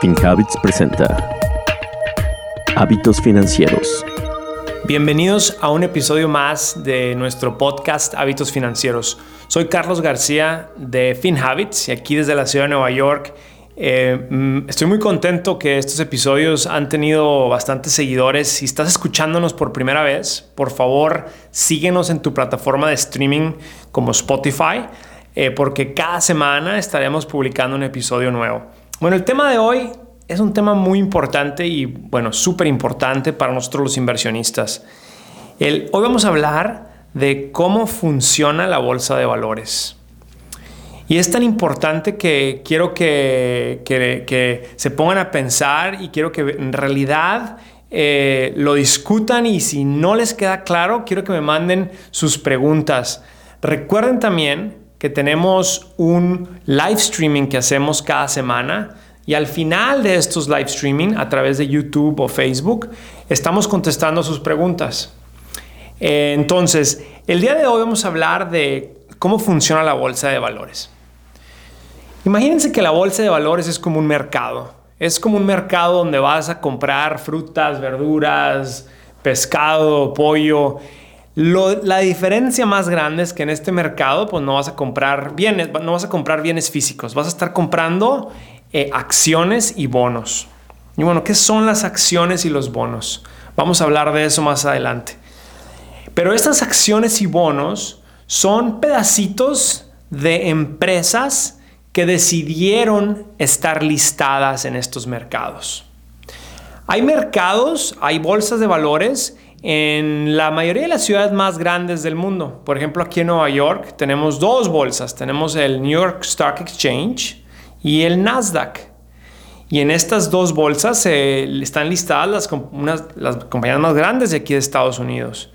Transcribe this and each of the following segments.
FinHabits presenta Hábitos Financieros. Bienvenidos a un episodio más de nuestro podcast Hábitos Financieros. Soy Carlos García de FinHabits y aquí desde la ciudad de Nueva York. Eh, mm, estoy muy contento que estos episodios han tenido bastantes seguidores. Si estás escuchándonos por primera vez, por favor síguenos en tu plataforma de streaming como Spotify, eh, porque cada semana estaremos publicando un episodio nuevo. Bueno, el tema de hoy es un tema muy importante y, bueno, súper importante para nosotros los inversionistas. hoy vamos a hablar de cómo funciona la bolsa de valores. Y es tan importante que quiero que, que, se pongan a pensar y quiero que en realidad eh, lo discutan y si no les queda claro, quiero que me manden sus preguntas. Recuerden también que tenemos un live streaming que hacemos cada semana y al final de estos live streaming a través de YouTube o Facebook estamos contestando sus preguntas. Eh, entonces, el día de hoy vamos a hablar de cómo funciona la bolsa de valores. Imagínense que la bolsa de valores es como un mercado. Es como un mercado donde vas a comprar frutas, verduras, pescado, pollo la diferencia más grande es que en este mercado pues no vas a comprar bienes, no vas a comprar bienes físicos, vas a estar comprando eh, acciones y bonos. Y bueno, ¿qué son las acciones y los bonos? Vamos a hablar de eso más adelante. Pero estas acciones y bonos son pedacitos de empresas que decidieron estar listadas en estos mercados. Hay mercados, hay bolsas de valores en la mayoría de las ciudades más grandes del mundo. Por ejemplo, aquí en Nueva York tenemos dos bolsas. Tenemos el New York Stock Exchange y el Nasdaq. Y en estas dos bolsas están listadas las, compañías más grandes de aquí de Estados Unidos.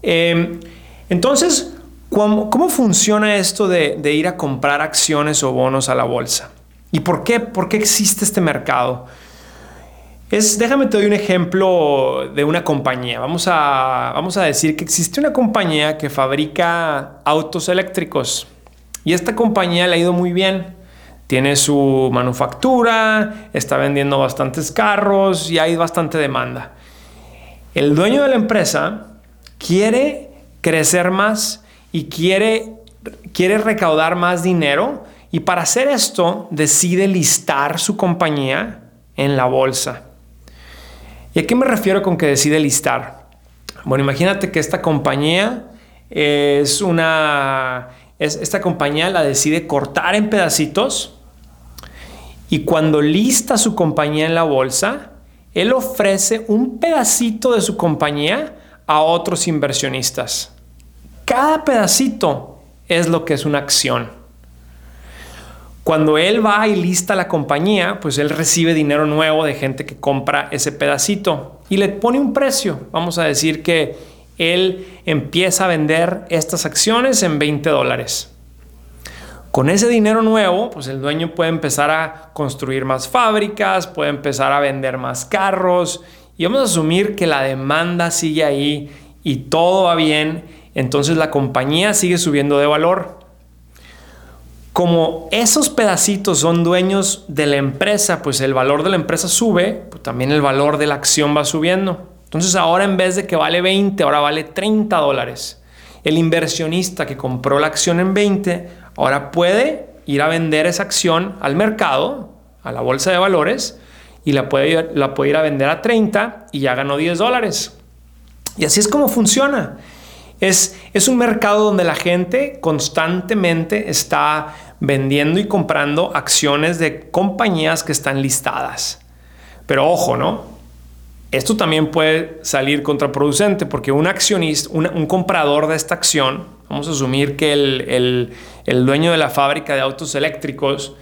Em, entonces, ¿cómo, ¿cómo, funciona esto de, de, ir a comprar acciones o bonos a la bolsa? ¿Y por qué, por qué existe este mercado? Es, déjame te doy un ejemplo de una compañía. Vamos a, vamos a decir que existe una compañía que fabrica autos eléctricos y esta compañía le ha ido muy bien. Tiene su manufactura, está vendiendo bastantes carros y hay bastante demanda. El dueño de la empresa quiere crecer más y quiere, quiere recaudar más dinero y para hacer esto decide listar su compañía en la bolsa. ¿Y a qué me refiero con que decide listar? Bueno, imagínate que esta compañía es una... esta compañía la decide cortar en pedacitos y cuando lista su compañía en la bolsa, él ofrece un pedacito de su compañía a otros inversionistas. Cada pedacito es lo que es una acción. Cuando él va y lista la compañía, pues él recibe dinero nuevo de gente que compra ese pedacito y le pone un precio. Vamos a decir que él empieza a vender estas acciones en 20 dólares. Con ese dinero nuevo, pues el dueño puede empezar a construir más fábricas, puede empezar a vender más carros y vamos a asumir que la demanda sigue ahí y todo va bien, entonces la compañía sigue subiendo de valor como esos pedacitos son dueños de la empresa, pues el valor de la empresa sube, pues también el valor de la acción va subiendo. Entonces ahora en vez de que vale 20, ahora vale 30 dólares. El inversionista que compró la acción en 20, ahora puede ir a vender esa acción al mercado, a la bolsa de valores, y la puede, la puede ir a vender a 30 y ya ganó 10 dólares. Y así es como funciona. Es, un mercado donde la gente constantemente está vendiendo y comprando acciones de compañías que están listadas. Pero ojo, ¿no? Esto también puede salir contraproducente porque un accionista, un, comprador de esta acción, vamos a asumir que el, dueño de la fábrica de autos eléctricos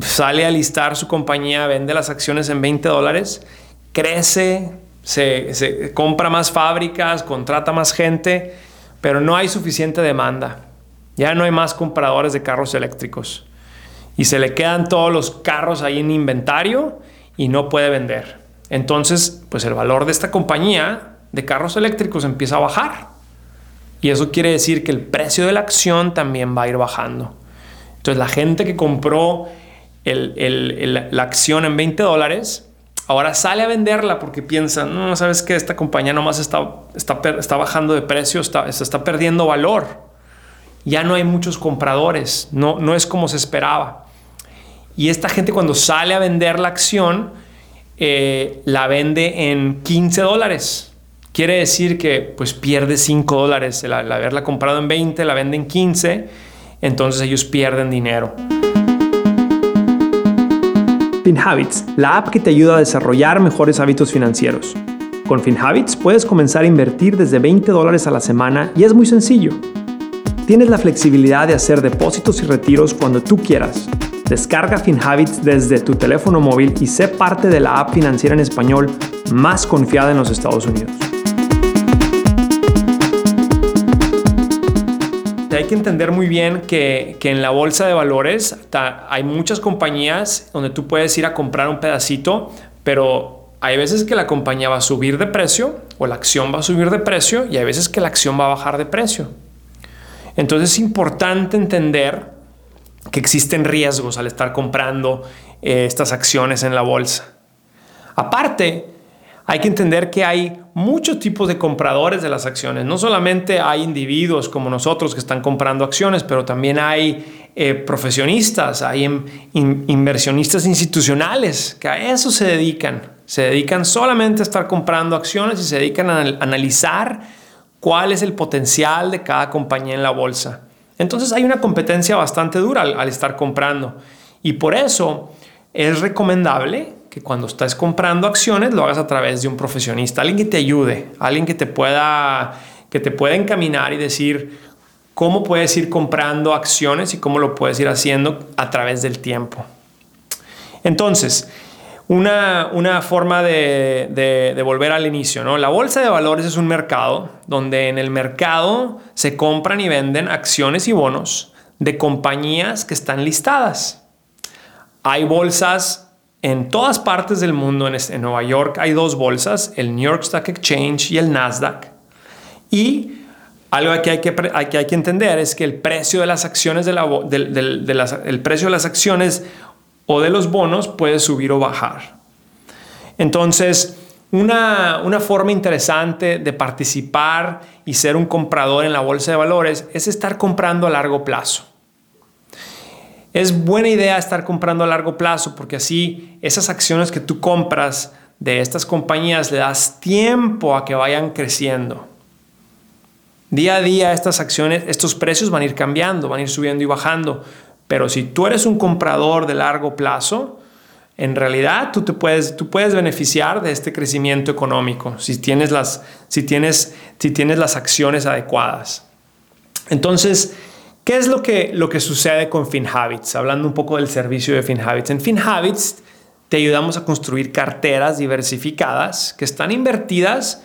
sale a listar su compañía, vende las acciones en 20 dólares, crece, se, compra más fábricas, contrata más gente, pero no hay suficiente demanda. Ya no hay más compradores de carros eléctricos. Y se le quedan todos los carros ahí en inventario y no puede vender. Entonces, pues el valor de esta compañía de carros eléctricos empieza a bajar. Y eso quiere decir que el precio de la acción también va a ir bajando. Entonces la gente que compró la acción en 20 dólares, ahora sale a venderla porque piensa, no, sabes que esta compañía nomás está, está, está bajando de precio, está, está perdiendo valor. Ya no hay muchos compradores, no, no es como se esperaba. Y esta gente cuando sale a vender la acción, eh, la vende en 15 dólares. Quiere decir que pues pierde 5 dólares. El, haberla comprado en 20, la vende en 15, entonces ellos pierden dinero. FinHabits, la app que te ayuda a desarrollar mejores hábitos financieros. Con FinHabits puedes comenzar a invertir desde 20 dólares a la semana y es muy sencillo. Tienes la flexibilidad de hacer depósitos y retiros cuando tú quieras Descarga FinHabits desde tu teléfono móvil y sé parte de la app financiera en español más confiada en los Estados Unidos. Hay que entender muy bien que, en la bolsa de valores hay muchas compañías donde tú puedes ir a comprar un pedacito, pero hay veces que la compañía va a subir de precio o la acción va a subir de precio y hay veces que la acción va a bajar de precio. Entonces es importante entender que existen riesgos al estar comprando eh, estas acciones en la bolsa. Aparte, hay que entender que hay muchos tipos de compradores de las acciones. No solamente hay individuos como nosotros que están comprando acciones, pero también hay eh, profesionistas, hay inversionistas institucionales que a eso se dedican. Se dedican solamente a estar comprando acciones y se dedican a analizar cuál es el potencial de cada compañía en la bolsa. Entonces hay una competencia bastante dura al, estar comprando. Y por eso es recomendable que cuando estés comprando acciones lo hagas a través de un profesionista, alguien que te ayude, alguien que te pueda, que te pueda encaminar y decir cómo puedes ir comprando acciones y cómo lo puedes ir haciendo a través del tiempo. Entonces, una, forma de, volver al inicio. ¿no? La bolsa de valores es un mercado donde en el mercado se compran y venden acciones y bonos de compañías que están listadas. Hay bolsas en todas partes del mundo. En, Nueva York hay dos bolsas, el New York Stock Exchange y el Nasdaq. Y algo que hay que, hay que entender es que el precio de las acciones el precio de las acciones o de los bonos puede subir o bajar. Entonces, una, forma interesante de participar y ser un comprador en la bolsa de valores es estar comprando a largo plazo. Es buena idea estar comprando a largo plazo porque así esas acciones que tú compras de estas compañías le das tiempo a que vayan creciendo. Día a día estas acciones, estos precios van a ir cambiando, van a ir subiendo y bajando, pero si tú eres un comprador de largo plazo, en realidad tú, te puedes, tú puedes beneficiar de este crecimiento económico si tienes las, si tienes, si tienes las acciones adecuadas. Entonces, ¿qué es lo que, lo que sucede con FinHabits? Hablando un poco del servicio de FinHabits. En FinHabits te ayudamos a construir carteras diversificadas que están invertidas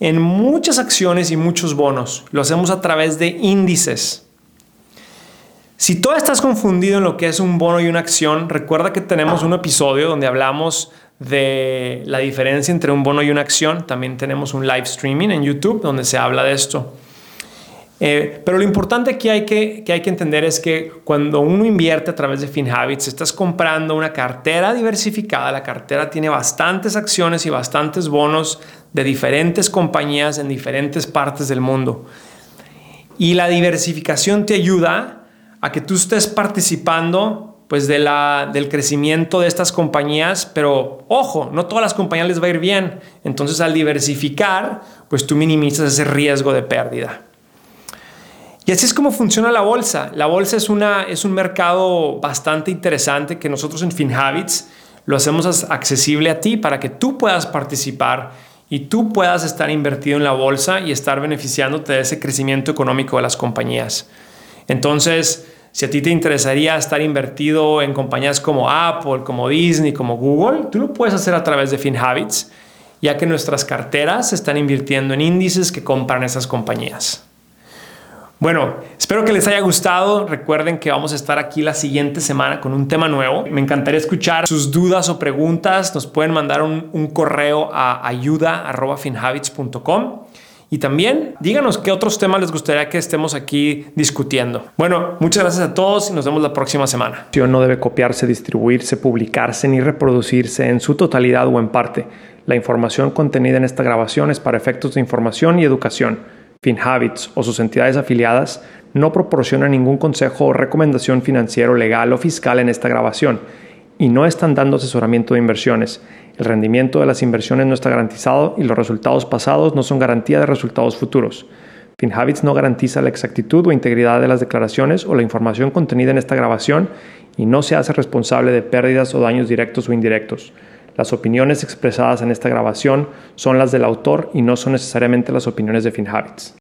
en muchas acciones y muchos bonos. Lo hacemos a través de índices. Si tú estás confundido en lo que es un bono y una acción, recuerda que tenemos un episodio donde hablamos de la diferencia entre un bono y una acción. También tenemos un live streaming en YouTube donde se habla de esto. Eh, pero lo importante que hay que, que hay que entender es que cuando uno invierte a través de FinHabits, estás comprando una cartera diversificada. La cartera tiene bastantes acciones y bastantes bonos de diferentes compañías en diferentes partes del mundo. Y la diversificación te ayuda a que tú estés participando pues de la, del crecimiento de estas compañías, pero ojo, no todas las compañías les va a ir bien. Entonces al diversificar, pues tú minimizas ese riesgo de pérdida. Y así es como funciona la bolsa. La bolsa es, un mercado bastante interesante que nosotros en FinHabits lo hacemos accesible a ti para que tú puedas participar y tú puedas estar invertido en la bolsa y estar beneficiándote de ese crecimiento económico de las compañías. Entonces, si a ti te interesaría estar invertido en compañías como Apple, como Disney, como Google, tú lo puedes hacer a través de FinHabits, ya que nuestras carteras están invirtiendo en índices que compran esas compañías. Bueno, espero que les haya gustado. Recuerden que vamos a estar aquí la siguiente semana con un tema nuevo. Me encantaría escuchar sus dudas o preguntas. Nos pueden mandar un, correo a ayuda.finhabits.com Y también díganos qué otros temas les gustaría que estemos aquí discutiendo. Bueno, muchas gracias a todos y nos vemos la próxima semana. No debe copiarse, distribuirse, publicarse ni reproducirse en su totalidad o en parte. La información contenida en esta grabación es para efectos de información y educación. FinHabits o sus entidades afiliadas no proporcionan ningún consejo o recomendación financiero, legal o fiscal en esta grabación y no están dando asesoramiento de inversiones. El rendimiento de las inversiones no está garantizado y los resultados pasados no son garantía de resultados futuros. FinHabits no garantiza la exactitud o integridad de las declaraciones o la información contenida en esta grabación y no se hace responsable de pérdidas o daños directos o indirectos. Las opiniones expresadas en esta grabación son las del autor y no son necesariamente las opiniones de FinHabits.